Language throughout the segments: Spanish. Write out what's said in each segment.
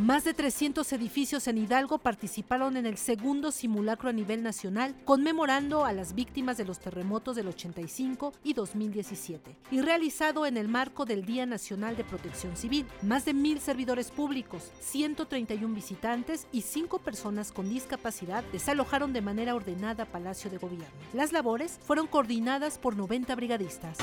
Más de 300 edificios en Hidalgo participaron en el segundo simulacro a nivel nacional, conmemorando a las víctimas de los terremotos del 85 y 2017, y realizado en el marco del Día Nacional de Protección Civil. Más de mil servidores públicos, 131 visitantes y 5 personas con discapacidad desalojaron de manera ordenada Palacio de Gobierno. Las labores fueron coordinadas por 90 brigadistas.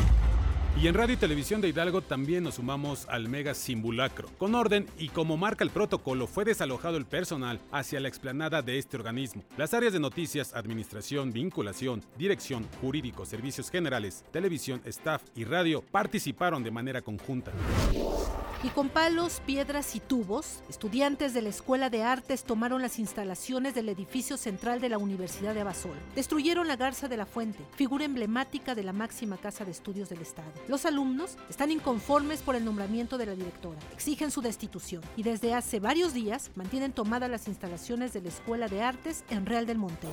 Y en Radio y Televisión de Hidalgo también nos sumamos al mega simulacro. Con orden y como marca el protocolo, fue desalojado el personal hacia la explanada de este organismo. Las áreas de noticias, administración, vinculación, dirección, jurídico, servicios generales, televisión, staff y radio participaron de manera conjunta. Y con palos, piedras y tubos, estudiantes de la Escuela de Artes tomaron las instalaciones del edificio central de la Universidad de Abasol. Destruyeron la Garza de la Fuente, figura emblemática de la máxima casa de estudios del Estado. Los alumnos están inconformes por el nombramiento de la directora, exigen su destitución y desde hace varios días mantienen tomadas las instalaciones de la Escuela de Artes en Real del Monte.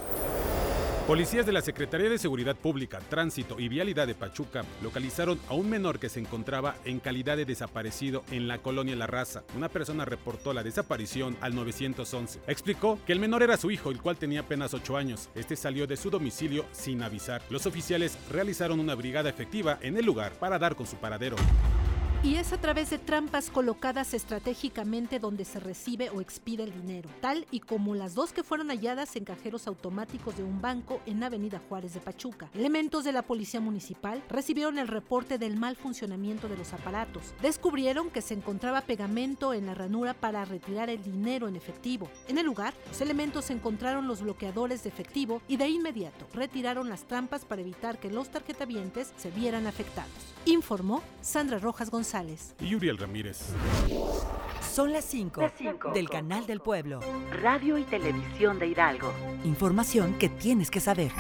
Policías de la Secretaría de Seguridad Pública, Tránsito y Vialidad de Pachuca localizaron a un menor que se encontraba en calidad de desaparecido en la colonia La Raza. Una persona reportó la desaparición al 911. Explicó que el menor era su hijo, el cual tenía apenas 8 años. Este salió de su domicilio sin avisar. Los oficiales realizaron una brigada efectiva en el lugar para dar con su paradero y es a través de trampas colocadas estratégicamente donde se recibe o expide el dinero, tal y como las dos que fueron halladas en cajeros automáticos de un banco en Avenida Juárez de Pachuca. Elementos de la Policía Municipal recibieron el reporte del mal funcionamiento de los aparatos. Descubrieron que se encontraba pegamento en la ranura para retirar el dinero en efectivo. En el lugar, los elementos encontraron los bloqueadores de efectivo y de inmediato retiraron las trampas para evitar que los tarjetavientes se vieran afectados. Informó Sandra Rojas González y Uriel Ramírez. Son las 5 del Canal del Pueblo. Radio y Televisión de Hidalgo. Información que tienes que saber.